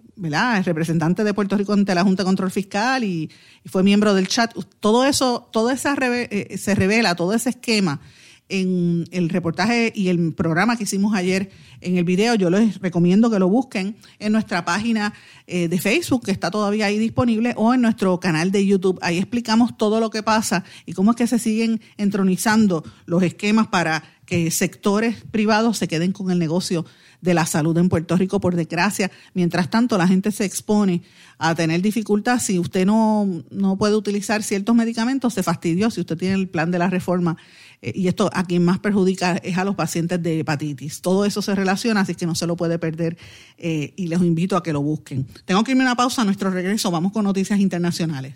representante de Puerto Rico ante la Junta de Control Fiscal y, fue miembro del chat. Todo eso, todo esa eh, se revela, todo ese esquema en el reportaje y el programa que hicimos ayer en el video. Yo les recomiendo que lo busquen en nuestra página eh, de Facebook, que está todavía ahí disponible, o en nuestro canal de YouTube. Ahí explicamos todo lo que pasa y cómo es que se siguen entronizando los esquemas para que sectores privados se queden con el negocio de la salud en Puerto Rico, por desgracia. Mientras tanto, la gente se expone a tener dificultad. Si usted no, no puede utilizar ciertos medicamentos, se fastidió. Si usted tiene el plan de la reforma, eh, y esto a quien más perjudica es a los pacientes de hepatitis. Todo eso se relaciona, así que no se lo puede perder eh, y les invito a que lo busquen. Tengo que irme a una pausa. A nuestro regreso vamos con noticias internacionales.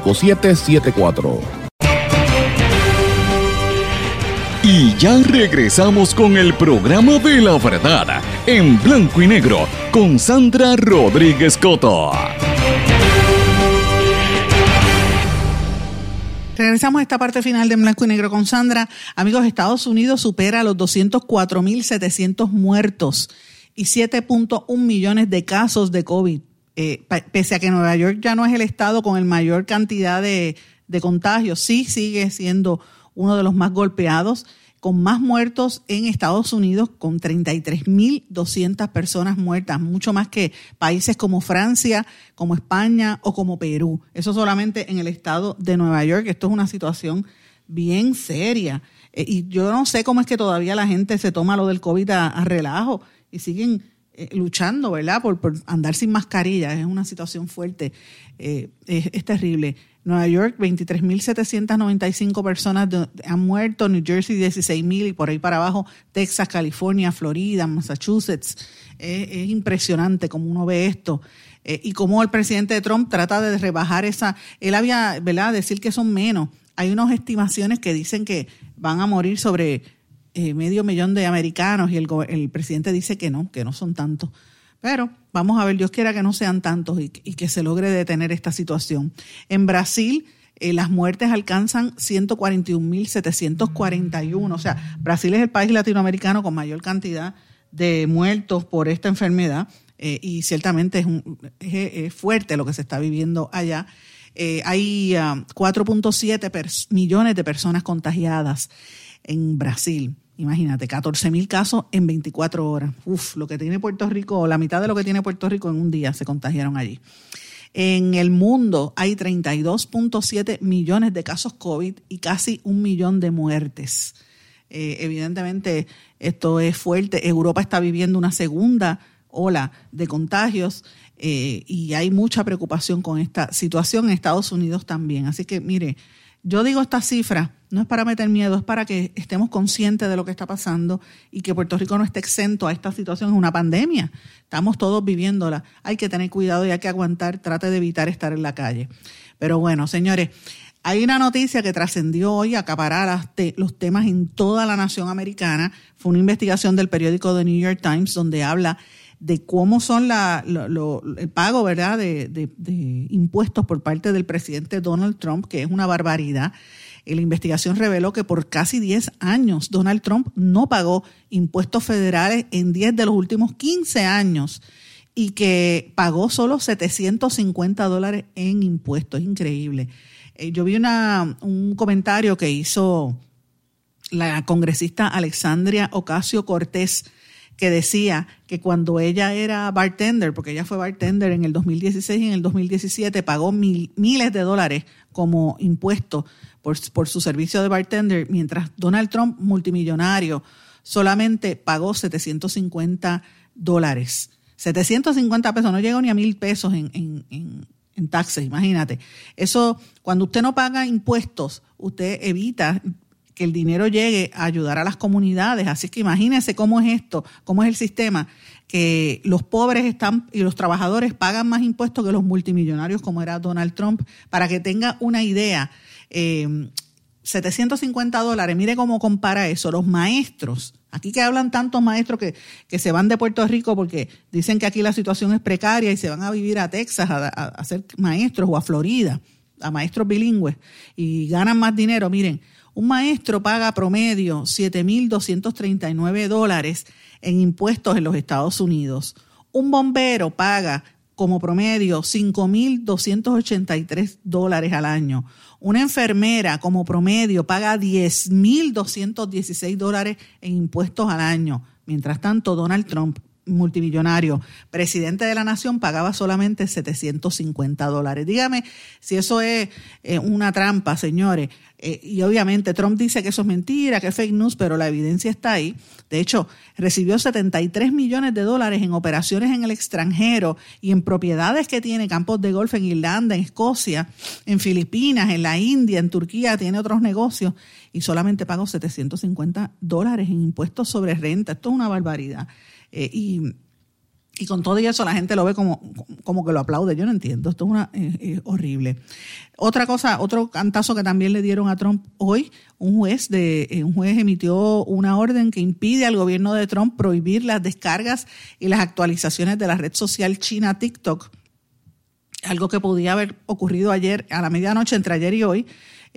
5774. Y ya regresamos con el programa de la verdad en blanco y negro con Sandra Rodríguez Coto. Regresamos a esta parte final de en Blanco y Negro con Sandra. Amigos, Estados Unidos supera los 204.700 muertos y 7.1 millones de casos de COVID. Eh, pese a que Nueva York ya no es el estado con el mayor cantidad de, contagios, sí sigue siendo uno de los más golpeados, con más muertos en Estados Unidos, con 33.200 personas muertas, mucho más que países como Francia, como España o como Perú. Eso solamente en el estado de Nueva York. Esto es una situación bien seria. Eh, y yo no sé cómo es que todavía la gente se toma lo del COVID a relajo y siguen eh, luchando, ¿verdad? Por, andar sin mascarilla. Es una situación fuerte. Eh, es, terrible. Nueva York, 23.795 personas han muerto, New Jersey 16.000 y por ahí para abajo, Texas, California, Florida, Massachusetts. es impresionante cómo uno ve esto. Eh, y cómo el presidente Trump trata de rebajar esa, él había, ¿verdad?, decir que son menos. Hay unas estimaciones que dicen que van a morir sobre eh, medio millón de americanos y el, el, presidente dice que no, que no son tantos. Pero vamos a ver, Dios quiera que no sean tantos y, que se logre detener esta situación. En Brasil, eh, las muertes alcanzan 141.741. O sea, Brasil es el país latinoamericano con mayor cantidad de muertos por esta enfermedad eh, y ciertamente es, un, es, fuerte lo que se está viviendo allá. hay 4.7 ah, millones de personas contagiadas en Brasil. Imagínate, 14 mil casos en 24 horas. Uf, lo que tiene Puerto Rico, la mitad de lo que tiene Puerto Rico en un día se contagiaron allí. En el mundo hay 32.7 millones de casos COVID y casi un millón de muertes. Eh, evidentemente, esto es fuerte. Europa está viviendo una segunda ola de contagios eh, y hay mucha preocupación con esta situación en Estados Unidos también. Así que, mire, yo digo esta cifra, no es para meter miedo, es para que estemos conscientes de lo que está pasando y que Puerto Rico no esté exento a esta situación. Es una pandemia, estamos todos viviéndola. Hay que tener cuidado y hay que aguantar, trate de evitar estar en la calle. Pero bueno, señores, hay una noticia que trascendió hoy, acapará los temas en toda la nación americana. Fue una investigación del periódico The New York Times donde habla de cómo son la, el pago ¿verdad? De, impuestos por parte del presidente Donald Trump, que es una barbaridad. La investigación reveló que por casi 10 años Donald Trump no pagó impuestos federales en 10 de los últimos 15 años y que pagó solo 750 dólares en impuestos. Increíble. Eh, yo vi una, un comentario que hizo la congresista Alexandria Ocasio Cortés que decía que cuando ella era bartender, porque ella fue bartender en el 2016 y en el 2017, pagó miles de dólares como impuesto por, por su servicio de bartender, mientras Donald Trump, multimillonario, solamente pagó 750 dólares. 750 pesos, no llegó ni a mil pesos en, en, en, en taxes, imagínate. Eso, cuando usted no paga impuestos, usted evita que el dinero llegue a ayudar a las comunidades. Así que imagínense cómo es esto, cómo es el sistema, que los pobres están y los trabajadores pagan más impuestos que los multimillonarios como era Donald Trump. Para que tenga una idea, 750 eh, dólares, mire cómo compara eso, los maestros. Aquí que hablan tantos maestros que, que, se van de Puerto Rico porque dicen que aquí la situación es precaria y se van a vivir a Texas a, a ser maestros o a Florida, a maestros bilingües y ganan más dinero. Miren, un maestro paga promedio 7.239 dólares en impuestos en los Estados Unidos. Un bombero paga como promedio 5.283 dólares al año. Una enfermera como promedio paga 10.216 dólares en impuestos al año. Mientras tanto, Donald Trump multimillonario, presidente de la nación, pagaba solamente 750 dólares. Dígame si eso es eh, una trampa, señores. Eh, y obviamente Trump dice que eso es mentira, que es fake news, pero la evidencia está ahí. De hecho, recibió 73 millones de dólares en operaciones en el extranjero y en propiedades que tiene, campos de golf en Irlanda, en Escocia, en Filipinas, en la India, en Turquía, tiene otros negocios y solamente pagó 750 dólares en impuestos sobre renta. Esto es una barbaridad. Eh, y, y, con todo eso la gente lo ve como, como que lo aplaude. Yo no entiendo, esto es una, eh, horrible. Otra cosa, otro cantazo que también le dieron a Trump hoy, un juez, de, eh, un juez emitió una orden que impide al gobierno de Trump prohibir las descargas y las actualizaciones de la red social china TikTok, algo que podía haber ocurrido ayer a la medianoche entre ayer y hoy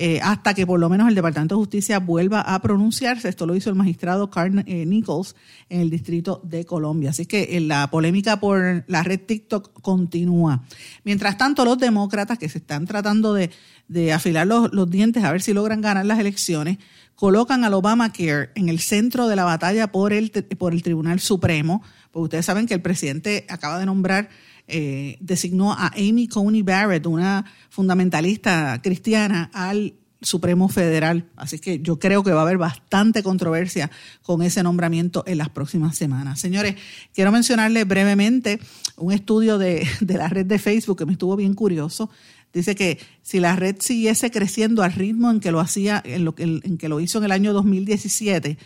eh, hasta que por lo menos el Departamento de Justicia vuelva a pronunciarse. Esto lo hizo el magistrado Carl eh, Nichols en el Distrito de Colombia. Así que eh, la polémica por la red TikTok continúa. Mientras tanto, los demócratas que se están tratando de, afilar los, los dientes a ver si logran ganar las elecciones, colocan al Obamacare en el centro de la batalla por el, por el Tribunal Supremo, porque ustedes saben que el presidente acaba de nombrar eh, designó a Amy Coney Barrett, una fundamentalista cristiana, al Supremo Federal. Así que yo creo que va a haber bastante controversia con ese nombramiento en las próximas semanas. Señores, quiero mencionarles brevemente un estudio de, la red de Facebook que me estuvo bien curioso. Dice que si la red siguiese creciendo al ritmo en que lo hacía, en, lo, en que lo hizo en el año 2017,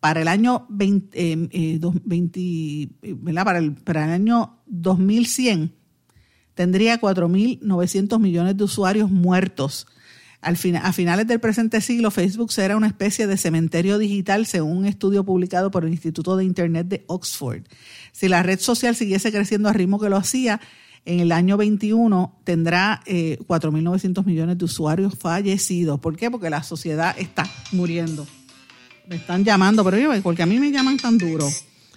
para el año 20, 20 eh, eh, Para, el, para el año 2100 tendría 4.900 millones de usuarios muertos. Al a finales del presente siglo, Facebook será una especie de cementerio digital, según un estudio publicado por el Instituto de Internet de Oxford. Si la red social siguiese creciendo al ritmo que lo hacía, en el año 21 tendrá eh, 4.900 millones de usuarios fallecidos. ¿Por qué? Porque la sociedad está muriendo. Me están llamando, pero yo, porque a mí me llaman tan duro.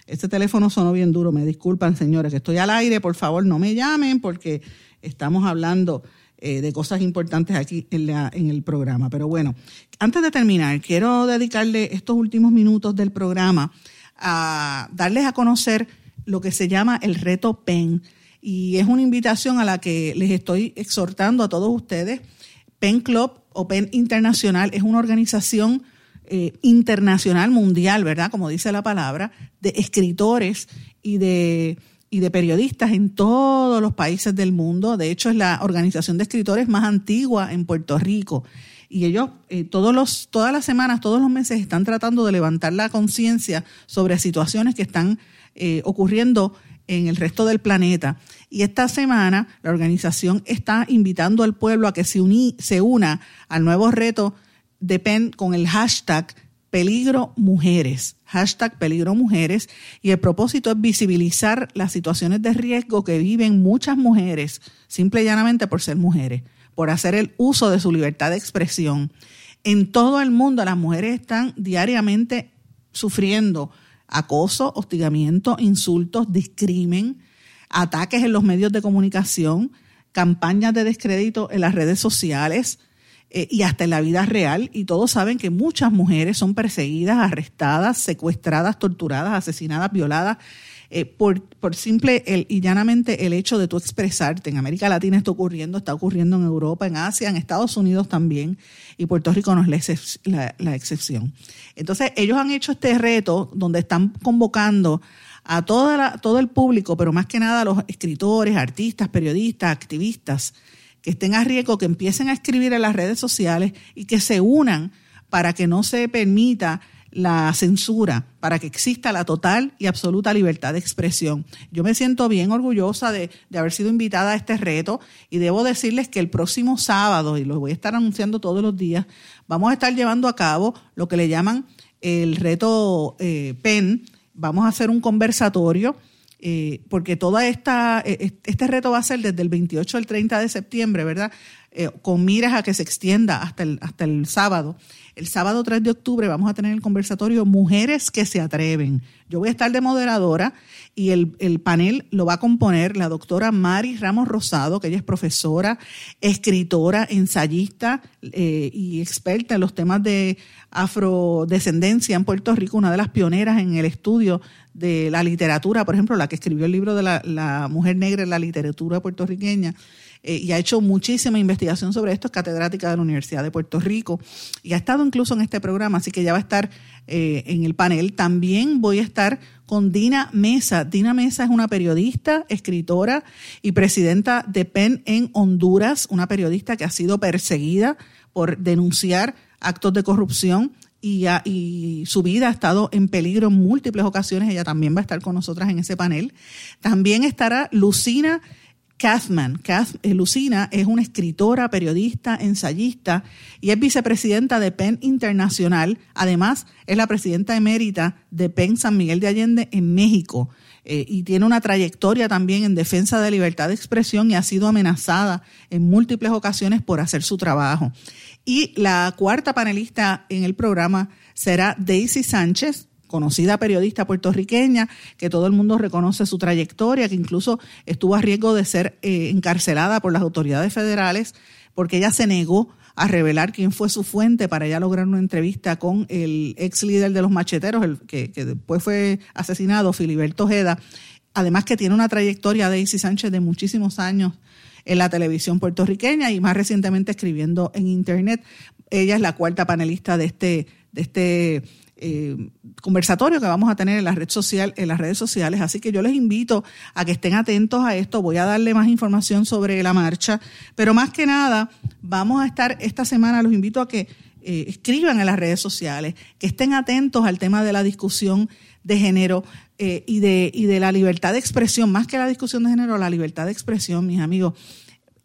Este teléfono sonó bien duro, me disculpan señores, que estoy al aire, por favor no me llamen porque estamos hablando eh, de cosas importantes aquí en, la, en el programa. Pero bueno, antes de terminar, quiero dedicarle estos últimos minutos del programa a darles a conocer lo que se llama el reto PEN. Y es una invitación a la que les estoy exhortando a todos ustedes. PEN Club o PEN Internacional es una organización eh, internacional, mundial, ¿verdad? Como dice la palabra, de escritores y de, y de periodistas en todos los países del mundo. De hecho, es la organización de escritores más antigua en Puerto Rico. Y ellos eh, todos los, todas las semanas, todos los meses están tratando de levantar la conciencia sobre situaciones que están eh, ocurriendo en el resto del planeta. Y esta semana la organización está invitando al pueblo a que se, se una al nuevo reto depende con el hashtag peligro mujeres, hashtag peligro mujeres, y el propósito es visibilizar las situaciones de riesgo que viven muchas mujeres, simple y llanamente por ser mujeres, por hacer el uso de su libertad de expresión. En todo el mundo las mujeres están diariamente sufriendo acoso, hostigamiento, insultos, discrimen, ataques en los medios de comunicación, campañas de descrédito en las redes sociales, eh, y hasta en la vida real. Y todos saben que muchas mujeres son perseguidas, arrestadas, secuestradas, torturadas, asesinadas, violadas. Eh, por, por simple el, y llanamente el hecho de tú expresarte. En América Latina está ocurriendo, está ocurriendo en Europa, en Asia, en Estados Unidos también, y Puerto Rico no es la, la excepción. Entonces, ellos han hecho este reto donde están convocando a toda la, todo el público, pero más que nada a los escritores, artistas, periodistas, activistas, estén a riesgo, que empiecen a escribir en las redes sociales y que se unan para que no se permita la censura, para que exista la total y absoluta libertad de expresión. Yo me siento bien orgullosa de, haber sido invitada a este reto y debo decirles que el próximo sábado, y lo voy a estar anunciando todos los días, vamos a estar llevando a cabo lo que le llaman el reto eh, PEN. Vamos a hacer un conversatorio eh, porque toda esta, eh, este reto va a ser desde el 28 al 30 de septiembre, ¿verdad? Eh, con miras a que se extienda hasta el, hasta el sábado. El sábado 3 de octubre vamos a tener el conversatorio Mujeres que se atreven. Yo voy a estar de moderadora y el, panel lo va a componer la doctora Mari Ramos Rosado, que ella es profesora, escritora, ensayista eh, y experta en los temas de afrodescendencia en Puerto Rico, una de las pioneras en el estudio de la literatura, por ejemplo, la que escribió el libro de la, la mujer negra en la literatura puertorriqueña. Eh, y ha hecho muchísima investigación sobre esto, es catedrática de la Universidad de Puerto Rico y ha estado incluso en este programa, así que ya va a estar eh, en el panel. También voy a estar con Dina Mesa. Dina Mesa es una periodista, escritora y presidenta de PEN en Honduras, una periodista que ha sido perseguida por denunciar actos de corrupción y, y, su vida ha estado en peligro en múltiples ocasiones. Ella también va a estar con nosotras en ese panel. También estará Lucina Kathman. Kath, eh, Lucina es una escritora, periodista, ensayista y es vicepresidenta de PEN Internacional. Además, es la presidenta emérita de PEN San Miguel de Allende en México. Eh, y tiene una trayectoria también en defensa de libertad de expresión y ha sido amenazada en múltiples ocasiones por hacer su trabajo. Y la cuarta panelista en el programa será Daisy Sánchez, conocida periodista puertorriqueña, que todo el mundo reconoce su trayectoria, que incluso estuvo a riesgo de ser eh, encarcelada por las autoridades federales porque ella se negó a revelar quién fue su fuente para ya lograr una entrevista con el ex líder de los macheteros, el que, después fue asesinado, Filiberto Ojeda. Además que tiene una trayectoria, Daisy Sánchez, de muchísimos años en la televisión puertorriqueña y más recientemente escribiendo en Internet. Ella es la cuarta panelista de este, de este eh, conversatorio que vamos a tener en, las redes sociales. Así que yo les invito a que estén atentos a esto. Voy a darle más información sobre la marcha, pero más que nada, vamos a estar esta semana, los invito a que eh, escriban en las redes sociales, que estén atentos al tema de la discusión de género eh, y, de, y de la libertad de expresión, más que la discusión de género, la libertad de expresión, mis amigos.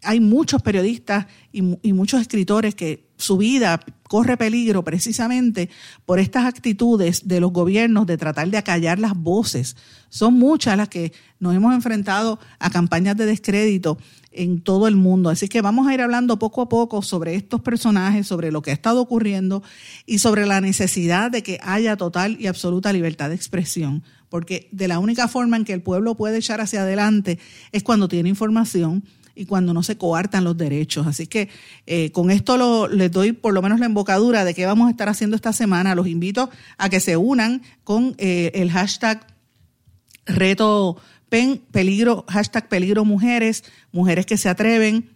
Hay muchos periodistas y muchos escritores que su vida corre peligro precisamente por estas actitudes de los gobiernos de tratar de acallar las voces. Son muchas las que nos hemos enfrentado a campañas de descrédito en todo el mundo. Así que vamos a ir hablando poco a poco sobre estos personajes, sobre lo que ha estado ocurriendo y sobre la necesidad de que haya total y absoluta libertad de expresión. Porque de la única forma en que el pueblo puede echar hacia adelante es cuando tiene información y cuando no se coartan los derechos. Así que eh, con esto lo, les doy por lo menos la embocadura de qué vamos a estar haciendo esta semana. Los invito a que se unan con eh, el hashtag reto pen, peligro, hashtag peligro mujeres, mujeres que se atreven.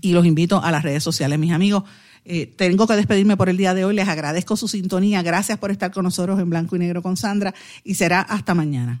Y los invito a las redes sociales, mis amigos. Eh, tengo que despedirme por el día de hoy. Les agradezco su sintonía. Gracias por estar con nosotros en Blanco y Negro con Sandra. Y será hasta mañana.